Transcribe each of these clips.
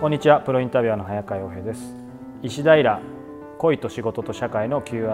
こんにちは。プロインタビュアーの早川洋平です。石平恋と仕事と社会の Q&A、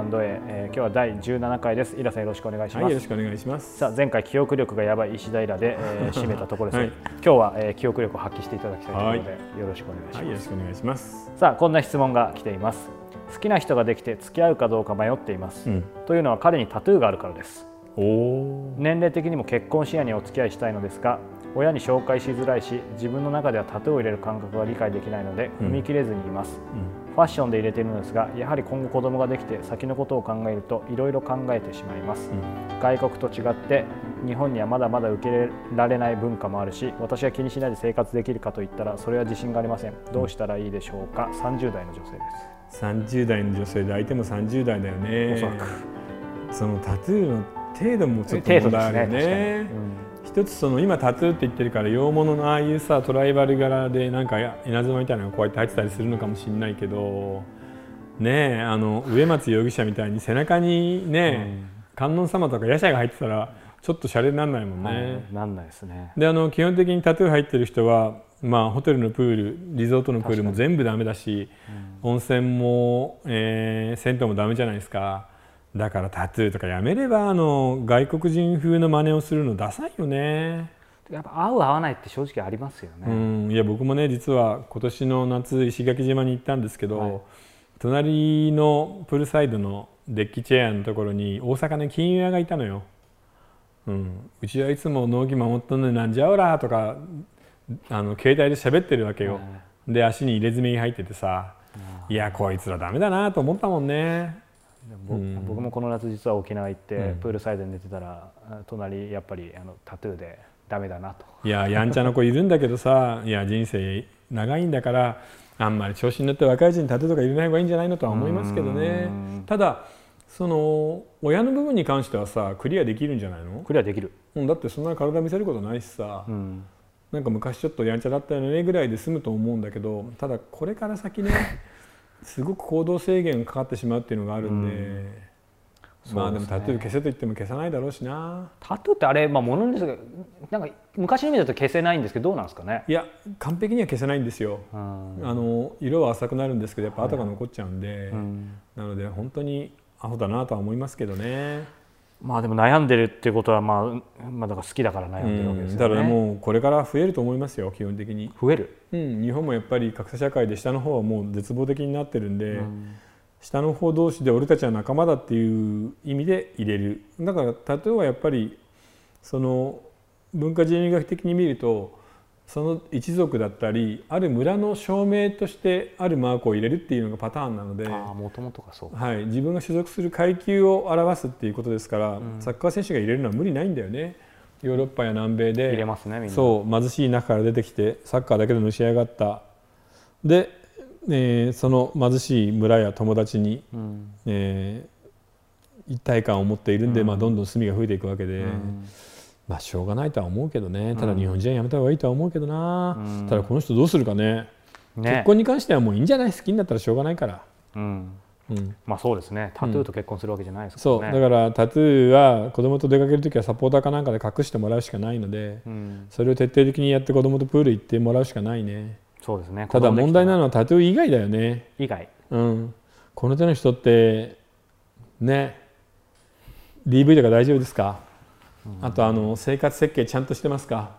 えー、今日は第17回です。イラさんよろしくお願いします、はい、よろしくお願いします。さあ前回記憶力がやばい石平で、えー、締めたところです、はい、今日は、えー、記憶力を発揮していただきたいということで、よろしくお願いします、はい、よろしくお願いします。さあこんな質問が来ています。好きな人ができて付き合うかどうか迷っています、うん、というのは彼にタトゥーがあるからです。年齢的にも結婚視野にお付き合いしたいのですが親に紹介しづらいし自分の中ではタトゥーを入れる感覚が理解できないので踏み切れずにいます、うん、ファッションで入れているのですがやはり今後子供ができて先のことを考えるといろいろ考えてしまいます、うん、外国と違って日本にはまだまだ受け入れられない文化もあるし私は気にしないで生活できるかといったらそれは自信がありません。どうしたらいいでしょうか？30代の女性です。30代の女性で相手も30代だよね。おそらく。そのタトゥーの程度もちょっと問題あるよね、ねうん、一つその今タトゥーって言ってるから洋物のああいうさトライバル柄でなんか稲妻みたいなのがこうやって入ってたりするのかもしれないけどねあの植松容疑者みたいに背中にね、うん、観音様とか夜叉が入ってたらちょっとシャレにならないもんね。はい、なんないですね。であの基本的にタトゥー入ってる人はまあ、ホテルのプールリゾートのプールも全部ダメだし、うん、温泉も、えー、銭湯もダメじゃないですかだからタトゥーとかやめればあの外国人風の真似をするのダサいよね。やっぱ合う合わないって正直ありますよね、うん、いや僕もね実は今年の夏石垣島に行ったんですけど、はい、隣のプールサイドのデッキチェアのところに大阪の金融屋がいたのよ、うん、うちはいつも納期守っとんのになんじゃおらとかあの携帯で喋ってるわけよ、で足に入れ墨が入っててさいやこいつらダメだなと思ったもんね僕もこの夏実は沖縄行って、プールサイドに寝てたら隣やっぱりあのタトゥーでダメだなと。いややんちゃな子いるんだけどさいや人生長いんだからあんまり調子に乗って若いうちにタトゥーとか入れない方がいいんじゃないのとは思いますけどね。ただその親の部分に関してはさクリアできるんじゃないの？クリアできる、うん、だってそんな体見せることないしさ、うん、なんか昔ちょっとやんちゃだったよねぐらいで済むと思うんだけどただこれから先ねすごく行動制限がかかってしまうっていうのがあるんで、うん、まあでもタトゥー消せと言っても消さないだろうしな。タトゥーってあれまあものですがなんか昔の意味だと消せないんですけどどうなんですかね？いや完璧には消せないんですよ、うん、あの色は浅くなるんですけどやっぱ跡が残っちゃうんで、はいうん、なので本当にアホだなとは思いますけどねまあでも悩んでるっていうことはまあ、まあ、だから好きだから悩んでるわけですよね、だからもうこれから増えると思いますよ基本的に。増える、うん、日本もやっぱり格差社会で下の方はもう絶望的になってるんで、うん、下の方同士で俺たちは仲間だっていう意味で入れる。だから例えばやっぱりその文化人類学的に見るとその一族だったりある村の証明としてあるマークを入れるっていうのがパターンなのではい、自分が所属する階級を表すっていうことですから、うん、サッカー選手が入れるのは無理ないんだよね。ヨーロッパや南米で入れますねそう貧しい中から出てきてサッカーだけでのし上がった。で、えー、その貧しい村や友達に、うん、えー、一体感を持っているんで、うん、まあ、どんどん隅が増えていくわけで。うんまあしょうがないとは思うけどね。ただ日本人はやめた方がいいとは思うけどな、うん、ただこの人どうするかね、ね、結婚に関してはもういいんじゃない？好きになったらしょうがないから、うん。うん、まあそうですね。タトゥーと結婚するわけじゃないですからね、そう。だからタトゥーは子供と出かける時はサポーターかなんかで隠してもらうしかないので、うん、それを徹底的にやって子供とプール行ってもらうしかないね。そうですね。ただ問題なのはタトゥー以外だよね。以外。うん。この手の人ってね。DV とか大丈夫ですか？あとあの生活設計ちゃんとしてますか、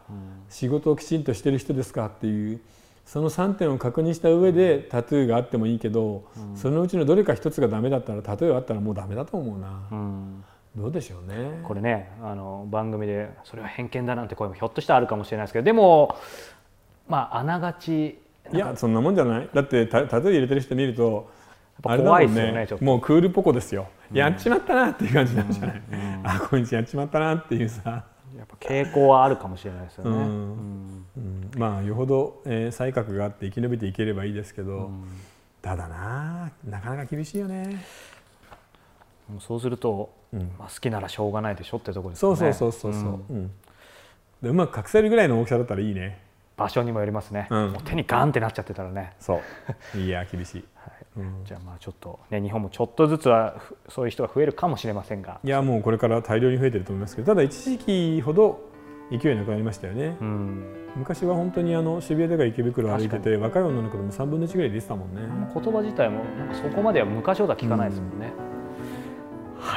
仕事をきちんとしてる人ですか？っていうその3点を確認した上でタトゥーがあってもいいけど、そのうちのどれか一つがダメだったらタトゥーあったらもうダメだと思うな、うん、どうでしょうね。これねあの番組でそれは偏見だなんて声もひょっとしたらあるかもしれないですけどでもまああながちいやそんなもんじゃない。だってタタトゥー入れてる人見ると怖いですよねもうクールポコですよ、うん、やっちまったなっていう感じなんじゃない、うん、あこいつやっちまったなっていうさ。やっぱ傾向はあるかもしれないですよね、うん。うん。まあよほど、えー、才覚があって生き延びていければいいですけど、ただななかなか厳しいよね。そうすると、まあ、好きならしょうがないでしょってところですね。そうそうそうそうそう、うん。でうまく隠せるぐらいの大きさだったらいいね場所にもよりますね、もう手にガンってなっちゃってたらね。そう。いや厳しい。じゃあまあちょっとね日本もちょっとずつはそういう人が増えるかもしれませんが。いやもうこれから大量に増えてると思いますけどただ一時期ほど勢いなくなりましたよね、うん、昔は本当にあの渋谷とか池袋歩いてて若い女の子でも3分の1ぐらい出てたもんね。言葉自体もそこまでは昔ほどは聞かないですもんね、うん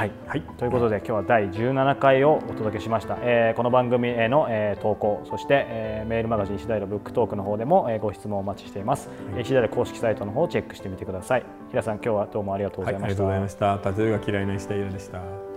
はい、はい、ということで今日は第17回をお届けしました、えー、この番組への、えー、投稿そして、えー、メールマガジン石平ブックトークの方でも、えー、ご質問をお待ちしています、はい、石平公式サイトの方をチェックしてみてください。平さん今日はどうもありがとうございました、はい、ありがとうございました。タトゥーが嫌いな石平でした